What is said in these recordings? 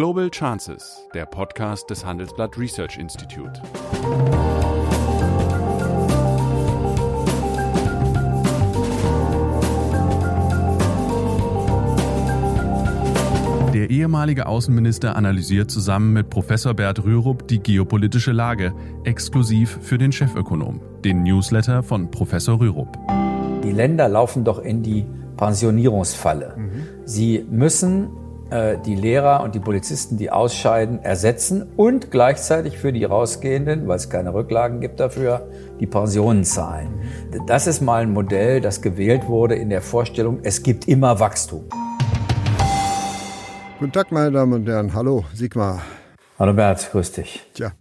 Global Chances, der Podcast des Handelsblatt Research Institute. Der ehemalige Außenminister analysiert zusammen mit Professor Bert Rürup die geopolitische Lage, exklusiv für den Chefökonom, den Newsletter von Professor Rürup. Die Länder laufen doch in die Pensionierungsfalle. Mhm. Sie müssen äh, die Lehrer und die Polizisten, die ausscheiden, ersetzen und gleichzeitig für die rausgehenden, weil es keine Rücklagen gibt dafür, die Pensionen zahlen. Das ist mal ein Modell, das gewählt wurde in der Vorstellung, es gibt immer Wachstum. Guten Tag, meine Damen und Herren. Hallo, Sigmar. Hallo Bert, grüß dich. Tja,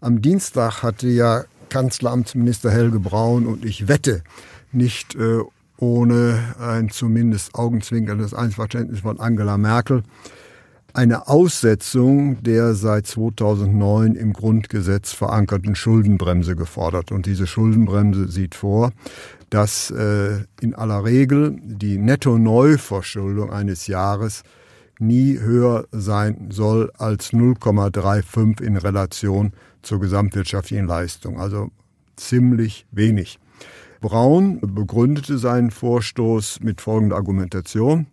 am Dienstag hatte ja Kanzleramtsminister Helge Braun und ich wette, nicht äh, ohne ein zumindest augenzwinkerndes Einverständnis von Angela Merkel eine Aussetzung der seit 2009 im Grundgesetz verankerten Schuldenbremse gefordert. Und diese Schuldenbremse sieht vor, dass äh, in aller Regel die Netto-Neuverschuldung eines Jahres nie höher sein soll als 0,35 in Relation zur gesamtwirtschaftlichen Leistung. Also ziemlich wenig. Braun begründete seinen Vorstoß mit folgender Argumentation.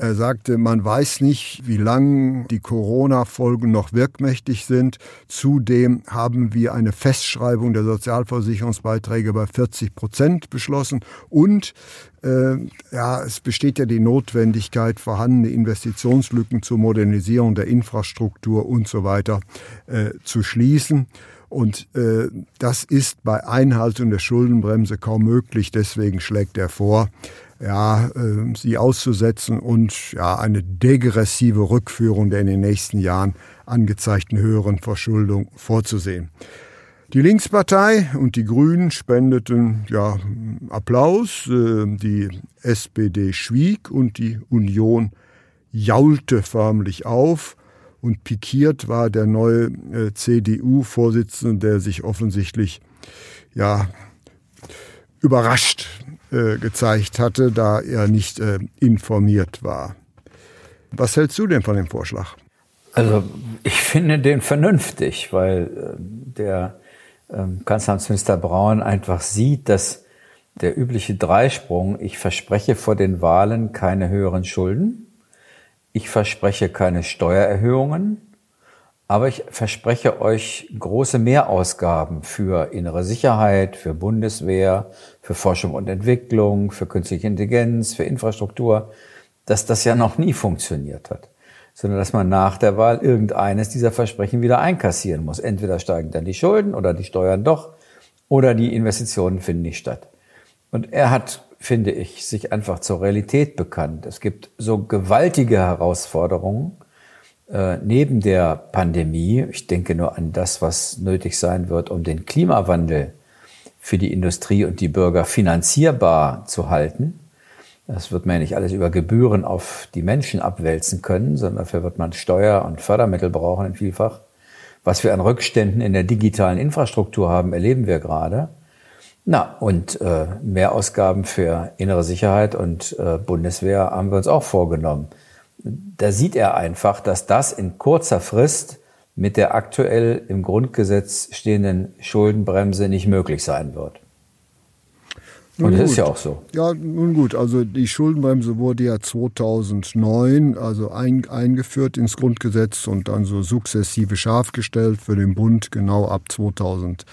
Er sagte, man weiß nicht, wie lange die Corona-Folgen noch wirkmächtig sind. Zudem haben wir eine Festschreibung der Sozialversicherungsbeiträge bei 40 Prozent beschlossen. Und äh, ja, es besteht ja die Notwendigkeit, vorhandene Investitionslücken zur Modernisierung der Infrastruktur und so weiter äh, zu schließen. Und äh, das ist bei Einhaltung der Schuldenbremse kaum möglich. Deswegen schlägt er vor, ja, äh, sie auszusetzen und ja, eine degressive Rückführung der in den nächsten Jahren angezeigten höheren Verschuldung vorzusehen. Die Linkspartei und die Grünen spendeten ja, Applaus, äh, die SPD schwieg und die Union jaulte förmlich auf. Und pikiert war der neue äh, CDU-Vorsitzende, der sich offensichtlich ja überrascht äh, gezeigt hatte, da er nicht äh, informiert war. Was hältst du denn von dem Vorschlag? Also ich finde den vernünftig, weil äh, der ähm, Kanzleramtsminister Braun einfach sieht, dass der übliche Dreisprung, ich verspreche vor den Wahlen keine höheren Schulden, ich verspreche keine Steuererhöhungen, aber ich verspreche euch große Mehrausgaben für innere Sicherheit, für Bundeswehr, für Forschung und Entwicklung, für künstliche Intelligenz, für Infrastruktur, dass das ja noch nie funktioniert hat, sondern dass man nach der Wahl irgendeines dieser Versprechen wieder einkassieren muss. Entweder steigen dann die Schulden oder die Steuern doch oder die Investitionen finden nicht statt. Und er hat finde ich, sich einfach zur Realität bekannt. Es gibt so gewaltige Herausforderungen äh, neben der Pandemie. Ich denke nur an das, was nötig sein wird, um den Klimawandel für die Industrie und die Bürger finanzierbar zu halten. Das wird man ja nicht alles über Gebühren auf die Menschen abwälzen können, sondern dafür wird man Steuer- und Fördermittel brauchen in vielfach. Was wir an Rückständen in der digitalen Infrastruktur haben, erleben wir gerade. Na, und äh, Mehrausgaben für innere Sicherheit und äh, Bundeswehr haben wir uns auch vorgenommen. Da sieht er einfach, dass das in kurzer Frist mit der aktuell im Grundgesetz stehenden Schuldenbremse nicht möglich sein wird. Und das ist ja auch so. Ja, nun gut, also die Schuldenbremse wurde ja 2009 also ein, eingeführt ins Grundgesetz und dann so sukzessive scharf gestellt für den Bund genau ab 2000.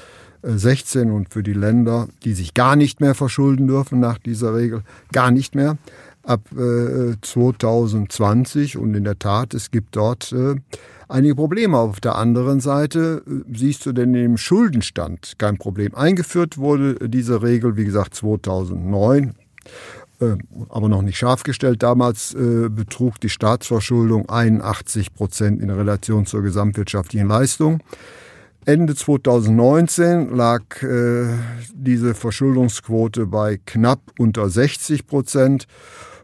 16 und für die Länder, die sich gar nicht mehr verschulden dürfen nach dieser Regel, gar nicht mehr ab äh, 2020. Und in der Tat, es gibt dort äh, einige Probleme. Auf der anderen Seite äh, siehst du denn im Schuldenstand kein Problem. Eingeführt wurde diese Regel, wie gesagt, 2009 äh, aber noch nicht scharf gestellt. Damals äh, betrug die Staatsverschuldung 81 Prozent in Relation zur gesamtwirtschaftlichen Leistung. Ende 2019 lag äh, diese Verschuldungsquote bei knapp unter 60 Prozent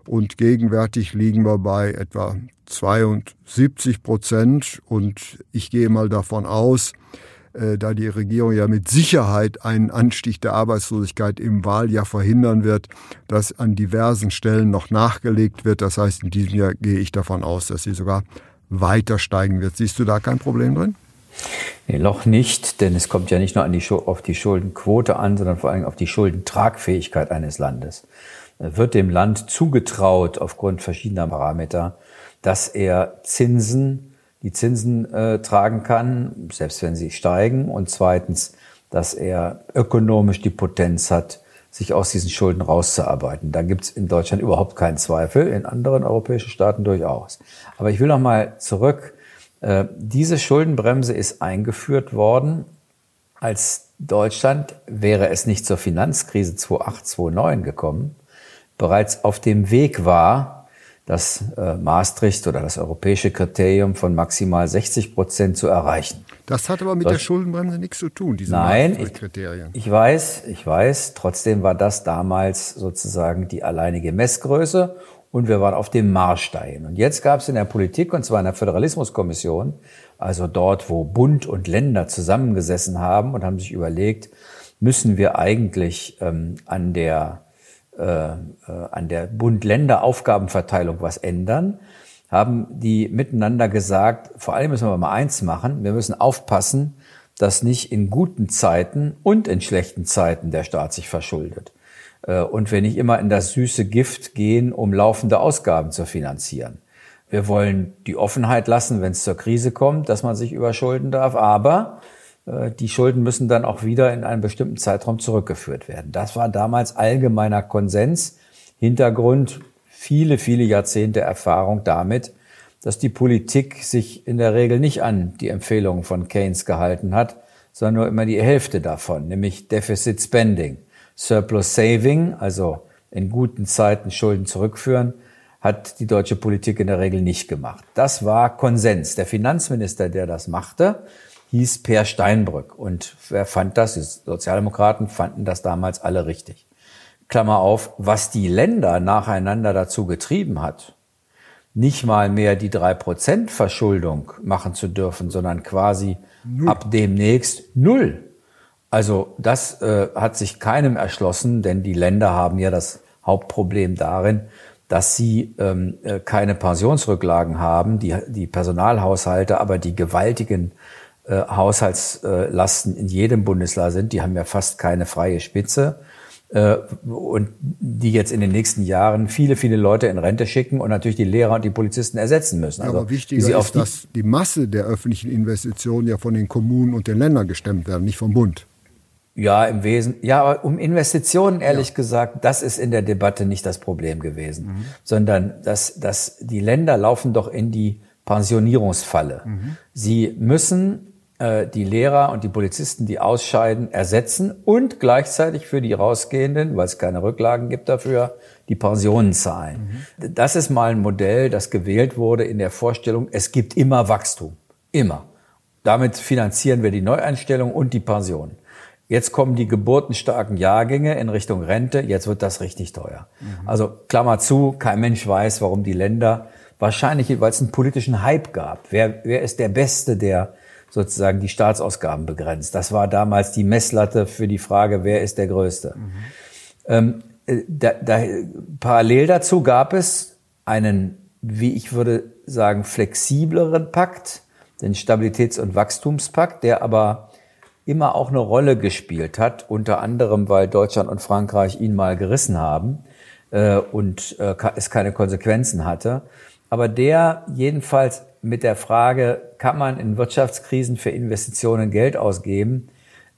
und gegenwärtig liegen wir bei etwa 72 Prozent. Und ich gehe mal davon aus, äh, da die Regierung ja mit Sicherheit einen Anstieg der Arbeitslosigkeit im Wahljahr verhindern wird, dass an diversen Stellen noch nachgelegt wird. Das heißt, in diesem Jahr gehe ich davon aus, dass sie sogar weiter steigen wird. Siehst du da kein Problem drin? Nee, noch nicht, denn es kommt ja nicht nur die, auf die Schuldenquote an, sondern vor allem auf die Schuldentragfähigkeit eines Landes. Wird dem Land zugetraut, aufgrund verschiedener Parameter, dass er Zinsen, die Zinsen äh, tragen kann, selbst wenn sie steigen, und zweitens, dass er ökonomisch die Potenz hat, sich aus diesen Schulden rauszuarbeiten. Da gibt es in Deutschland überhaupt keinen Zweifel, in anderen europäischen Staaten durchaus. Aber ich will noch mal zurück. Äh, diese Schuldenbremse ist eingeführt worden, als Deutschland, wäre es nicht zur Finanzkrise 2008, 2009 gekommen, bereits auf dem Weg war, das äh, Maastricht oder das europäische Kriterium von maximal 60 Prozent zu erreichen. Das hat aber mit das, der Schuldenbremse nichts zu tun, diese Nein, Maastricht-Kriterien. Ich, ich weiß, ich weiß. Trotzdem war das damals sozusagen die alleinige Messgröße und wir waren auf dem Marsch dahin. Und jetzt gab es in der Politik, und zwar in der Föderalismuskommission, also dort, wo Bund und Länder zusammengesessen haben und haben sich überlegt, müssen wir eigentlich ähm, an der äh, äh, an der Bund-Länder-Aufgabenverteilung was ändern, haben die miteinander gesagt, vor allem müssen wir mal eins machen, wir müssen aufpassen, dass nicht in guten Zeiten und in schlechten Zeiten der Staat sich verschuldet. Äh, und wir nicht immer in das süße Gift gehen, um laufende Ausgaben zu finanzieren. Wir wollen die Offenheit lassen, wenn es zur Krise kommt, dass man sich überschulden darf, aber äh, die Schulden müssen dann auch wieder in einem bestimmten Zeitraum zurückgeführt werden. Das war damals allgemeiner Konsens. Hintergrund viele, viele Jahrzehnte Erfahrung damit, dass die Politik sich in der Regel nicht an die Empfehlungen von Keynes gehalten hat, sondern nur immer die Hälfte davon, nämlich Deficit Spending. Surplus Saving, also in guten Zeiten Schulden zurückführen, hat die deutsche Politik in der Regel nicht gemacht. Das war Konsens. Der Finanzminister, der das machte, hieß Per Steinbrück. Und wer fand das? Die Sozialdemokraten fanden das damals alle richtig. Klammer auf, was die Länder nacheinander dazu getrieben hat, nicht mal mehr die drei Prozent Verschuldung machen zu dürfen, sondern quasi null. ab demnächst null. Also das äh, hat sich keinem erschlossen, denn die Länder haben ja das Hauptproblem darin, dass sie ähm, äh, keine Pensionsrücklagen haben, die, die Personalhaushalte aber die gewaltigen äh, Haushaltslasten in jedem Bundesland sind. Die haben ja fast keine freie Spitze äh, und die jetzt in den nächsten Jahren viele, viele Leute in Rente schicken und natürlich die Lehrer und die Polizisten ersetzen müssen. Also, aber wichtiger ist, dass die Masse der öffentlichen Investitionen ja von den Kommunen und den Ländern gestemmt werden, nicht vom Bund. Ja, im Wesen. Ja, aber um Investitionen, ehrlich ja. gesagt, das ist in der Debatte nicht das Problem gewesen, mhm. sondern dass, dass die Länder laufen doch in die Pensionierungsfalle. Mhm. Sie müssen äh, die Lehrer und die Polizisten, die ausscheiden, ersetzen und gleichzeitig für die rausgehenden, weil es keine Rücklagen gibt dafür, die Pensionen zahlen. Mhm. Das ist mal ein Modell, das gewählt wurde in der Vorstellung, es gibt immer Wachstum. Immer. Damit finanzieren wir die Neueinstellung und die Pensionen. Jetzt kommen die geburtenstarken Jahrgänge in Richtung Rente, jetzt wird das richtig teuer. Mhm. Also Klammer zu, kein Mensch weiß, warum die Länder, wahrscheinlich weil es einen politischen Hype gab. Wer, wer ist der Beste, der sozusagen die Staatsausgaben begrenzt. Das war damals die Messlatte für die Frage, wer ist der Größte. Mhm. Ähm, äh, da, da, parallel dazu gab es einen, wie ich würde sagen, flexibleren Pakt, den Stabilitäts- und Wachstumspakt, der aber immer auch eine Rolle gespielt hat, unter anderem, weil Deutschland und Frankreich ihn mal gerissen haben äh, und äh, es keine Konsequenzen hatte. Aber der jedenfalls mit der Frage, kann man in Wirtschaftskrisen für Investitionen Geld ausgeben,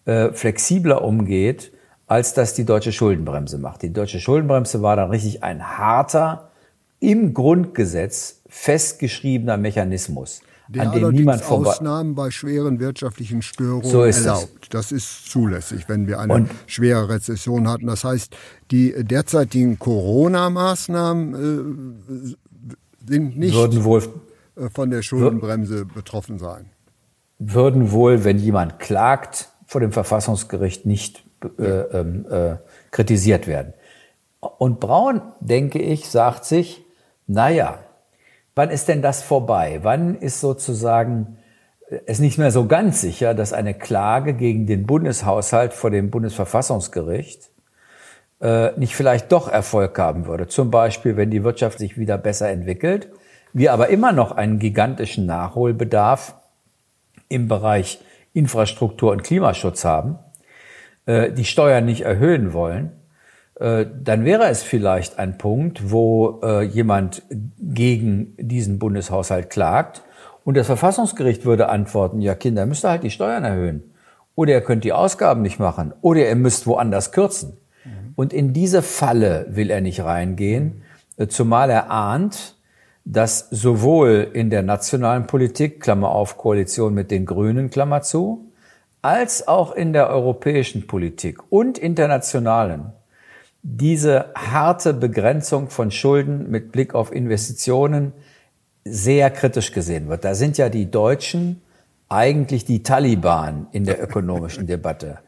äh, flexibler umgeht, als das die deutsche Schuldenbremse macht. Die deutsche Schuldenbremse war dann richtig ein harter, im Grundgesetz festgeschriebener Mechanismus. Der an dem niemand Ausnahmen bei schweren wirtschaftlichen Störungen so erlaubt. Das. das ist zulässig, wenn wir eine Und schwere Rezession hatten. Das heißt, die derzeitigen Corona-Maßnahmen äh, sind nicht würden wohl äh, von der Schuldenbremse betroffen sein. Würden wohl, wenn jemand klagt, vor dem Verfassungsgericht nicht äh, ähm, äh, kritisiert werden. Und Braun, denke ich, sagt sich, naja, wann ist denn das vorbei? Wann ist sozusagen äh, es nicht mehr so ganz sicher, dass eine Klage gegen den Bundeshaushalt vor dem Bundesverfassungsgericht äh, nicht vielleicht doch Erfolg haben würde? Zum Beispiel, wenn die Wirtschaft sich wieder besser entwickelt Wir aber immer noch einen gigantischen Nachholbedarf im Bereich Infrastruktur und Klimaschutz haben, äh, die Steuern nicht erhöhen wollen, dann wäre es vielleicht ein Punkt, wo äh, jemand gegen diesen Bundeshaushalt klagt und das Verfassungsgericht würde antworten, ja Kinder, müsst ihr halt die Steuern erhöhen. Oder ihr könnt die Ausgaben nicht machen. Oder ihr müsst woanders kürzen. Mhm. Und in diese Falle will er nicht reingehen, zumal er ahnt, dass sowohl in der nationalen Politik, Klammer auf Koalition mit den Grünen, Klammer zu, als auch in der europäischen Politik und internationalen diese harte Begrenzung von Schulden mit Blick auf Investitionen sehr kritisch gesehen wird. Da sind ja die Deutschen eigentlich die Taliban in der ökonomischen Debatte.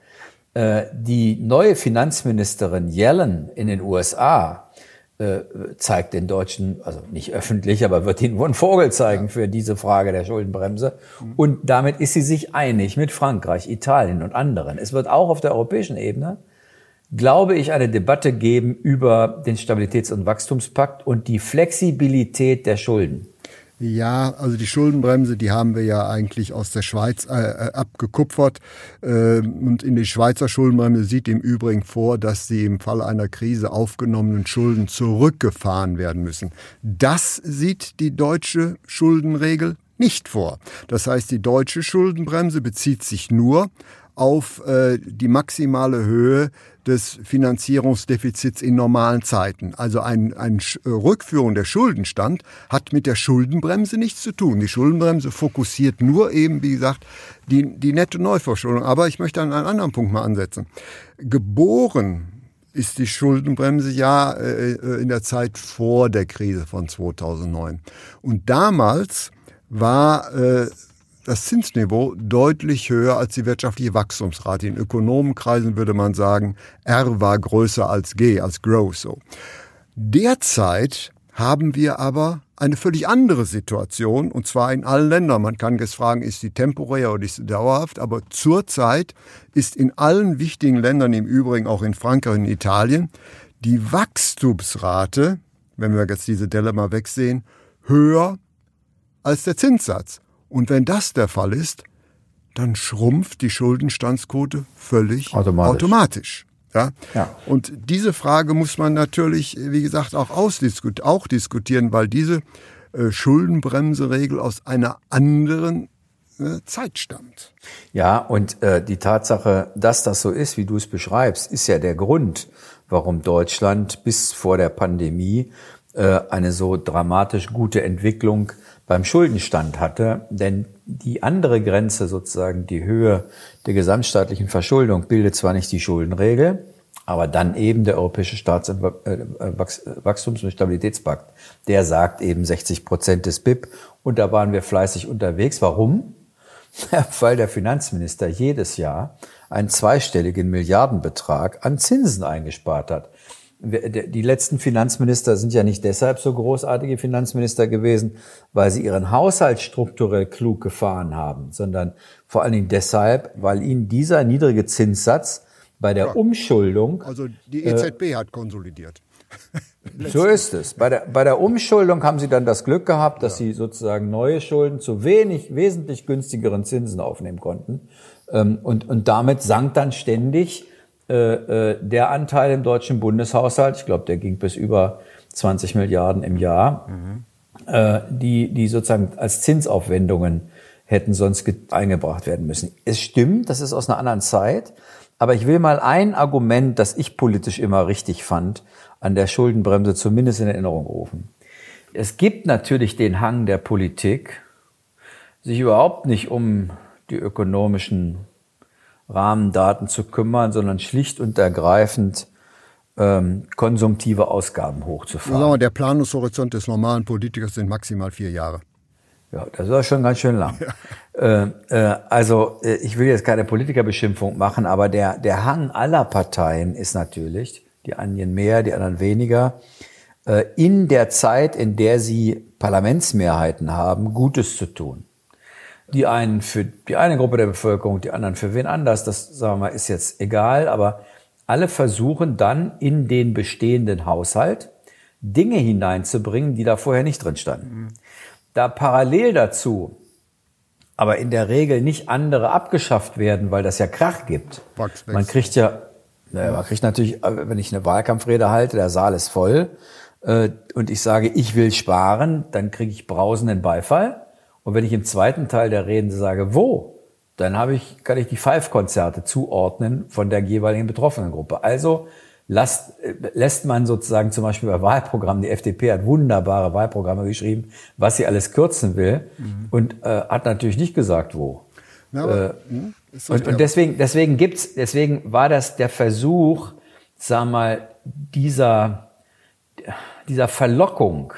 Äh, die neue Finanzministerin Yellen in den USA äh, zeigt den Deutschen, also nicht öffentlich, aber wird ihnen wohl einen Vogel zeigen für diese Frage der Schuldenbremse. Und damit ist sie sich einig mit Frankreich, Italien und anderen. Es wird auch auf der europäischen Ebene, glaube ich, eine Debatte geben über den Stabilitäts- und Wachstumspakt und die Flexibilität der Schulden. Ja, also die Schuldenbremse, die haben wir ja eigentlich aus der Schweiz äh, äh, abgekupfert. Äh, und in die Schweizer Schuldenbremse sieht im Übrigen vor, dass die im Fall einer Krise aufgenommenen Schulden zurückgefahren werden müssen. Das sieht die deutsche Schuldenregel nicht vor. Das heißt, die deutsche Schuldenbremse bezieht sich nur auf äh, die maximale Höhe des Finanzierungsdefizits in normalen Zeiten. Also ein, ein äh, Rückführung der Schuldenstand hat mit der Schuldenbremse nichts zu tun. Die Schuldenbremse fokussiert nur eben, wie gesagt, die, die nette Neuverschuldung. Aber ich möchte an einen anderen Punkt mal ansetzen. Geboren ist die Schuldenbremse ja äh, äh in der Zeit vor der Krise von 2009. Und damals war äh, das Zinsniveau deutlich höher als die wirtschaftliche Wachstumsrate. In Ökonomenkreisen würde man sagen, R war größer als G, als Growth. So. Derzeit haben wir aber eine völlig andere Situation, und zwar in allen Ländern. Man kann jetzt fragen, ist die temporär oder ist sie dauerhaft, aber zurzeit ist in allen wichtigen Ländern, im Übrigen auch in Frankreich und Italien, die Wachstumsrate, wenn wir jetzt diese Delle mal wegsehen, höher als der Zinssatz. Und wenn das der Fall ist, dann schrumpft die Schuldenstandsquote völlig automatisch. automatisch. Ja? ja? Und diese Frage muss man natürlich, wie gesagt, auch, ausdiskut auch diskutieren, weil diese äh, Schuldenbremseregel aus einer anderen äh, Zeit stammt. Ja, und äh, die Tatsache, dass das so ist, wie du es beschreibst, ist ja der Grund, warum Deutschland bis vor der Pandemie eine so dramatisch gute Entwicklung beim Schuldenstand hatte. Denn die andere Grenze, sozusagen die Höhe der gesamtstaatlichen Verschuldung, bildet zwar nicht die Schuldenregel, aber dann eben der Europäische Staats- und äh, Wachstums- und Stabilitätspakt. Der sagt eben 60 Prozent des BIP. Und da waren wir fleißig unterwegs. Warum? Weil der Finanzminister jedes Jahr einen zweistelligen Milliardenbetrag an Zinsen eingespart hat die letzten Finanzminister sind ja nicht deshalb so großartige Finanzminister gewesen, weil sie ihren Haushalt strukturell klug gefahren haben, sondern vor allen Dingen deshalb, weil ihnen dieser niedrige Zinssatz bei der ja. Umschuldung. Also die EZB äh, hat konsolidiert. so ist es. Bei der, bei der Umschuldung haben sie dann das Glück gehabt, dass ja. sie sozusagen neue Schulden zu wenig, wesentlich günstigeren Zinsen aufnehmen konnten. Ähm, und, und damit sank dann ständig äh, äh, der Anteil im deutschen Bundeshaushalt, ich glaube, der ging bis über 20 Milliarden im Jahr, mhm. äh, die, die sozusagen als Zinsaufwendungen hätten sonst eingebracht werden müssen. Es stimmt, das ist aus einer anderen Zeit, aber ich will mal ein Argument, das ich politisch immer richtig fand, an der Schuldenbremse zumindest in Erinnerung rufen. Es gibt natürlich den Hang der Politik, sich überhaupt nicht um die ökonomischen Rahmendaten zu kümmern, sondern schlicht und ergreifend ähm, konsumtive Ausgaben hochzufahren. Sagen wir, der Planungshorizont des normalen Politikers sind maximal vier Jahre. Ja, das war schon ganz schön lang. Ja. Äh, äh, also äh, ich will jetzt keine Politikerbeschimpfung machen, aber der, der Hang aller Parteien ist natürlich, die einen mehr, die anderen weniger, äh, in der Zeit, in der sie Parlamentsmehrheiten haben, Gutes zu tun. Die einen für die eine Gruppe der Bevölkerung, die anderen für wen anders. Das, sagen wir mal, ist jetzt egal, aber alle versuchen dann in den bestehenden Haushalt Dinge hineinzubringen, die da vorher nicht drin standen. Mhm. Da parallel dazu aber in der Regel nicht andere abgeschafft werden, weil das ja Krach gibt. Man kriegt ja, naja, man kriegt natürlich, wenn ich eine Wahlkampfrede halte, der Saal ist voll äh, und ich sage, ich will sparen, dann kriege ich brausenden Beifall. Und wenn ich im zweiten Teil der Reden sage, wo, dann habe ich, kann ich die Five-Konzerte zuordnen von der jeweiligen betroffenen Gruppe. Also lasst, lässt man sozusagen zum Beispiel bei Wahlprogrammen, die FDP hat wunderbare Wahlprogramme geschrieben, was sie alles kürzen will mhm. und äh, hat natürlich nicht gesagt, wo. Ja, aber, äh, hm, und, und deswegen, deswegen gibt's, deswegen war das der Versuch, sag mal, dieser, dieser Verlockung,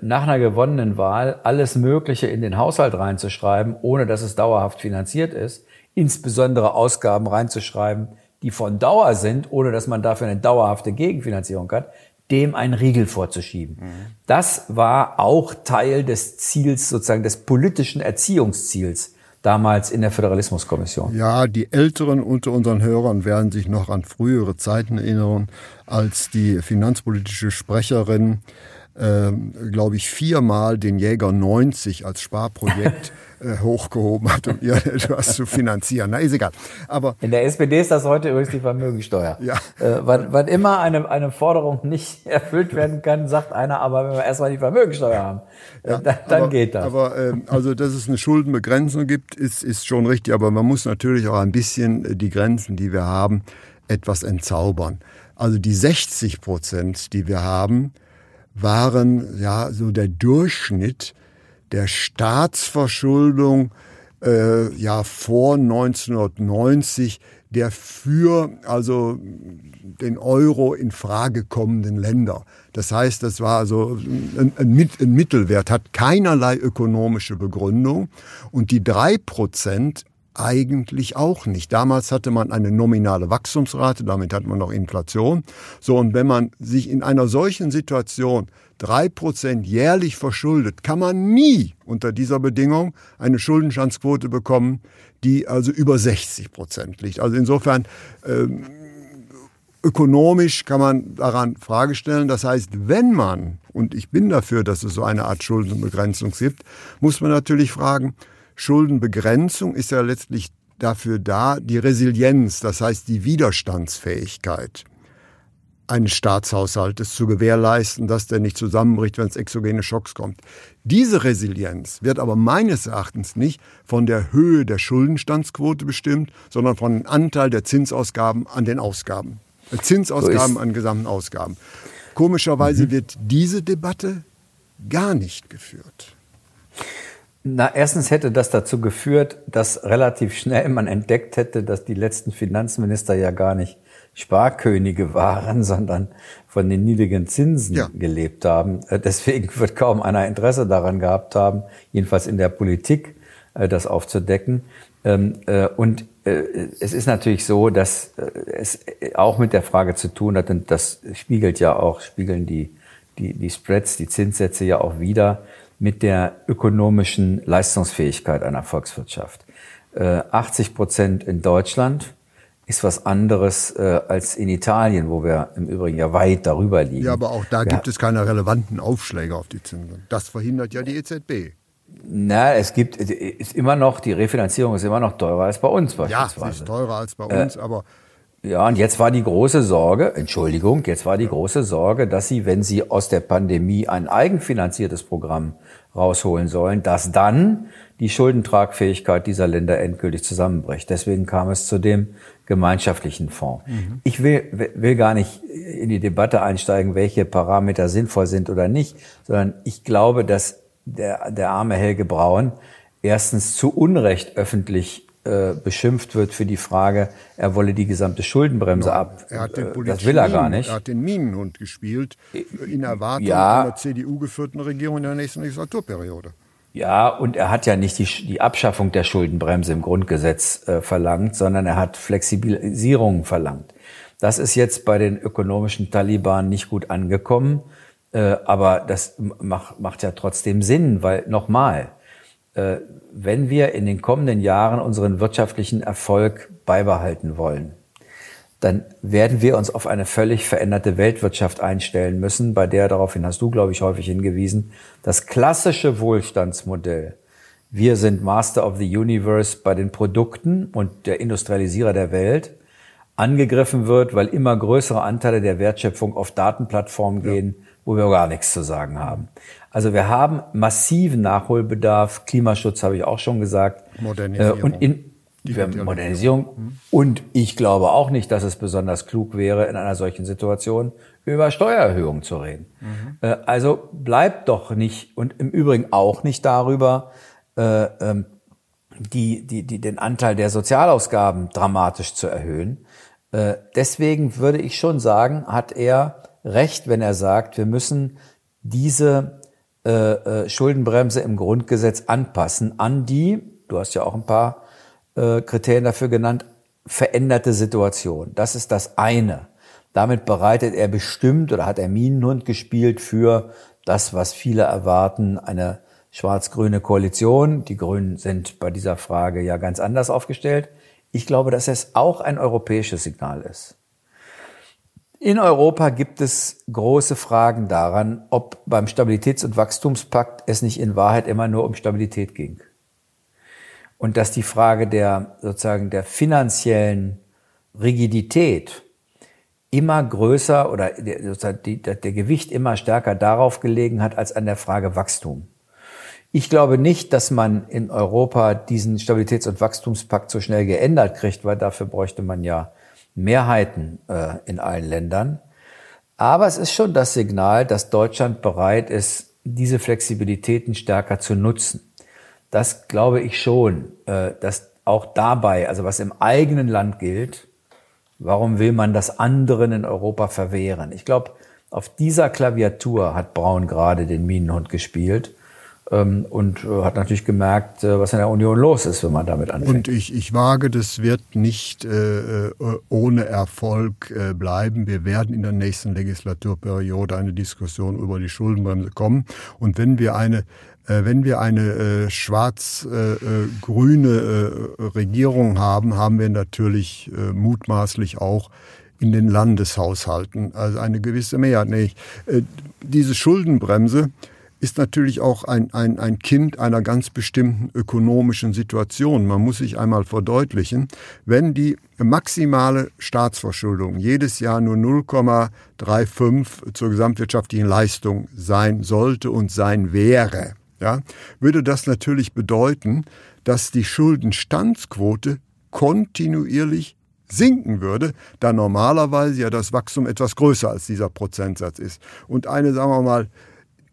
nach einer gewonnenen Wahl alles Mögliche in den Haushalt reinzuschreiben, ohne dass es dauerhaft finanziert ist, insbesondere Ausgaben reinzuschreiben, die von Dauer sind, ohne dass man dafür eine dauerhafte Gegenfinanzierung hat, dem einen Riegel vorzuschieben. Mhm. Das war auch Teil des Ziels, sozusagen des politischen Erziehungsziels damals in der Föderalismuskommission. Ja, die Älteren unter unseren Hörern werden sich noch an frühere Zeiten erinnern, als die finanzpolitische Sprecherin äh, glaube ich, viermal den Jäger 90 als Sparprojekt äh, hochgehoben hat, um etwas zu finanzieren. Na, ist egal. Aber in der SPD ist das heute übrigens die Vermögensteuer. Ja. Äh, wann, wann immer eine, eine Forderung nicht erfüllt werden kann, sagt einer, aber wenn wir erstmal die Vermögensteuer haben, äh, ja, dann, dann aber, geht das. Aber äh, also, dass es eine Schuldenbegrenzung gibt, ist, ist schon richtig. Aber man muss natürlich auch ein bisschen äh, die Grenzen, die wir haben, etwas entzaubern. Also die 60 Prozent, die wir haben, waren ja so der Durchschnitt der Staatsverschuldung äh, ja vor 1990 der für also den Euro in Frage kommenden Länder. Das heißt, das war also ein, ein, ein Mittelwert, hat keinerlei ökonomische Begründung und die drei Prozent eigentlich auch nicht. Damals hatte man eine nominale Wachstumsrate, damit hat man noch Inflation. So, und wenn man sich in einer solchen Situation drei Prozent jährlich verschuldet, kann man nie unter dieser Bedingung eine Schuldenstandsquote bekommen, die also über 60 Prozent liegt. Also insofern, ähm, ökonomisch kann man daran Frage stellen. Das heißt, wenn man, und ich bin dafür, dass es so eine Art Schuldenbegrenzung gibt, muss man natürlich fragen, Schuldenbegrenzung ist ja letztlich dafür da, die Resilienz, das heißt die Widerstandsfähigkeit eines Staatshaushaltes zu gewährleisten, dass der nicht zusammenbricht, wenn es exogene Schocks kommt. Diese Resilienz wird aber meines Erachtens nicht von der Höhe der Schuldenstandsquote bestimmt, sondern von dem Anteil der Zinsausgaben an den Ausgaben. Äh, Zinsausgaben so an gesamten Ausgaben. Komischerweise mhm. wird diese Debatte gar nicht geführt. Na, erstens hätte das dazu geführt, dass relativ schnell man entdeckt hätte, dass die letzten Finanzminister ja gar nicht Sparkönige waren, sondern von den niedrigen Zinsen ja. gelebt haben. Äh, deswegen wird kaum einer Interesse daran gehabt haben, jedenfalls in der Politik, äh, das aufzudecken. Ähm, äh, und es ist natürlich so, dass es auch mit der Frage zu tun hat, und das spiegelt ja auch, spiegeln die, die, die Spreads, die Zinssätze ja auch wieder, mit der ökonomischen Leistungsfähigkeit einer Volkswirtschaft. 80 Prozent in Deutschland ist was anderes äh, als in Italien, wo wir im Übrigen ja weit darüber liegen. Ja, aber auch da ja. gibt es keine relevanten Aufschläge auf die Zinsen. Das verhindert ja die EZB. Na, es gibt, ist immer noch, die Refinanzierung ist immer noch teurer als bei uns beispielsweise. Ja, sie ist teurer als bei uns, äh, aber ja, und jetzt war die große Sorge, Entschuldigung, jetzt war die große Sorge, dass Sie, wenn Sie aus der Pandemie ein eigenfinanziertes Programm rausholen sollen, dass dann die Schuldentragfähigkeit dieser Länder endgültig zusammenbricht. Deswegen kam es zu dem gemeinschaftlichen Fonds. Mhm. Ich will, will gar nicht in die Debatte einsteigen, welche Parameter sinnvoll sind oder nicht, sondern ich glaube, dass der, der arme Helge Braun erstens zu Unrecht öffentlich äh, beschimpft wird für die Frage, er wolle die gesamte Schuldenbremse ja, ab. Er hat den äh, das will er gar nicht. Er hat den Minenhund gespielt in Erwartung ja, einer CDU geführten Regierung in der nächsten Legislaturperiode. Ja, und er hat ja nicht die, die Abschaffung der Schuldenbremse im Grundgesetz äh, verlangt, sondern er hat Flexibilisierungen verlangt. Das ist jetzt bei den ökonomischen Taliban nicht gut angekommen, äh, aber das macht, macht ja trotzdem Sinn, weil nochmal, äh, wenn wir in den kommenden Jahren unseren wirtschaftlichen Erfolg beibehalten wollen, dann werden wir uns auf eine völlig veränderte Weltwirtschaft einstellen müssen, bei der, daraufhin hast du, glaube ich, häufig hingewiesen, das klassische Wohlstandsmodell, wir sind Master of the Universe bei den Produkten und der Industrialisierer der Welt, angegriffen wird, weil immer größere Anteile der Wertschöpfung auf Datenplattformen gehen, ja. Wo wir gar nichts zu sagen haben. Also wir haben massiven Nachholbedarf. Klimaschutz habe ich auch schon gesagt. Modernisierung. Äh, und in, die Modernisierung. Mhm. Und ich glaube auch nicht, dass es besonders klug wäre, in einer solchen Situation über Steuererhöhungen zu reden. Mhm. Äh, also bleibt doch nicht und im Übrigen auch nicht darüber, äh, ähm, die, die, die, den Anteil der Sozialausgaben dramatisch zu erhöhen. Äh, deswegen würde ich schon sagen, hat er recht, wenn er sagt, wir müssen diese äh, äh, Schuldenbremse im Grundgesetz anpassen an die, du hast ja auch ein paar äh, Kriterien dafür genannt, veränderte Situation. Das ist das eine. Damit bereitet er bestimmt oder hat er Minenhund gespielt für das, was viele erwarten, eine schwarz-grüne Koalition. Die Grünen sind bei dieser Frage ja ganz anders aufgestellt. Ich glaube, dass es auch ein europäisches Signal ist. In Europa gibt es große Fragen daran, ob beim Stabilitäts- und Wachstumspakt es nicht in Wahrheit immer nur um Stabilität ging. Und dass die Frage der sozusagen der finanziellen Rigidität immer größer oder der, der, der Gewicht immer stärker darauf gelegen hat als an der Frage Wachstum. Ich glaube nicht, dass man in Europa diesen Stabilitäts- und Wachstumspakt so schnell geändert kriegt, weil dafür bräuchte man ja Mehrheiten äh, in allen Ländern. Aber es ist schon das Signal, dass Deutschland bereit ist, diese Flexibilitäten stärker zu nutzen. Das glaube ich schon, äh, dass auch dabei, also was im eigenen Land gilt, warum will man das anderen in Europa verwehren? Ich glaube, auf dieser Klaviatur hat Braun gerade den Minenhund gespielt und äh, hat natürlich gemerkt, äh, was in der Union los ist, wenn man damit anfängt. Und ich, ich wage, das wird nicht äh, äh, ohne Erfolg äh, bleiben. Wir werden in der nächsten Legislaturperiode eine Diskussion über die Schuldenbremse kommen. Und wenn wir eine wenn wir eine schwarz-grüne Regierung haben, haben wir natürlich mutmaßlich auch in den Landeshaushalten, also eine gewisse Mehrheit. Nee, diese Schuldenbremse ist natürlich auch ein, ein, ein Kind einer ganz bestimmten ökonomischen Situation. Man muss sich einmal verdeutlichen, wenn die maximale Staatsverschuldung jedes Jahr nur 0,35 zur gesamtwirtschaftlichen Leistung sein sollte und sein wäre, ja, würde das natürlich bedeuten, dass die Schuldenstandsquote kontinuierlich sinken würde, da normalerweise ja das Wachstum etwas größer als dieser Prozentsatz ist. Und eine, sagen wir mal,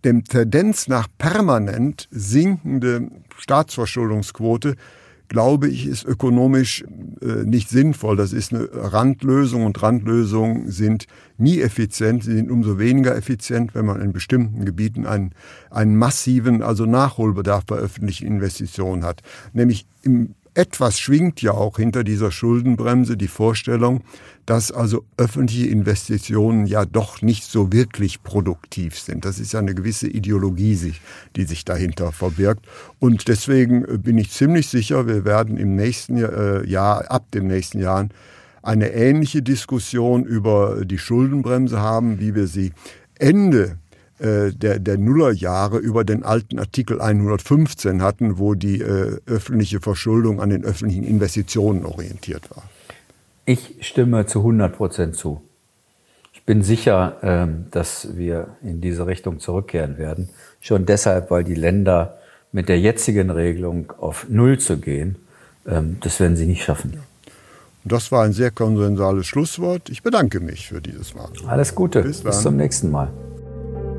dem Tendenz nach permanent sinkende Staatsverschuldungsquote glaube ich, ist ökonomisch äh, nicht sinnvoll. Das ist eine Randlösung und Randlösungen sind nie effizient. Sie sind umso weniger effizient, wenn man in bestimmten Gebieten einen, einen massiven, also Nachholbedarf bei öffentlichen Investitionen hat. Nämlich im etwas schwingt ja auch hinter dieser Schuldenbremse die Vorstellung, dass also öffentliche Investitionen ja doch nicht so wirklich produktiv sind. Das ist ja eine gewisse Ideologie, die sich dahinter verbirgt. Und deswegen bin ich ziemlich sicher, wir werden im nächsten äh, Jahr, ab dem nächsten Jahr, eine ähnliche Diskussion über die Schuldenbremse haben, wie wir sie Ende äh, der, der Nullerjahre über den alten Artikel 115 hatten, wo die äh, öffentliche Verschuldung an den öffentlichen Investitionen orientiert war. Ich stimme zu 100 Prozent zu. Ich bin sicher, ähm, dass wir in diese Richtung zurückkehren werden. Schon deshalb, weil die Länder mit der jetzigen Regelung auf Null zu gehen, ähm, das werden sie nicht schaffen. Das war ein sehr konsensales Schlusswort. Ich bedanke mich für dieses Mal. Alles Gute. Bis, Bis zum nächsten Mal.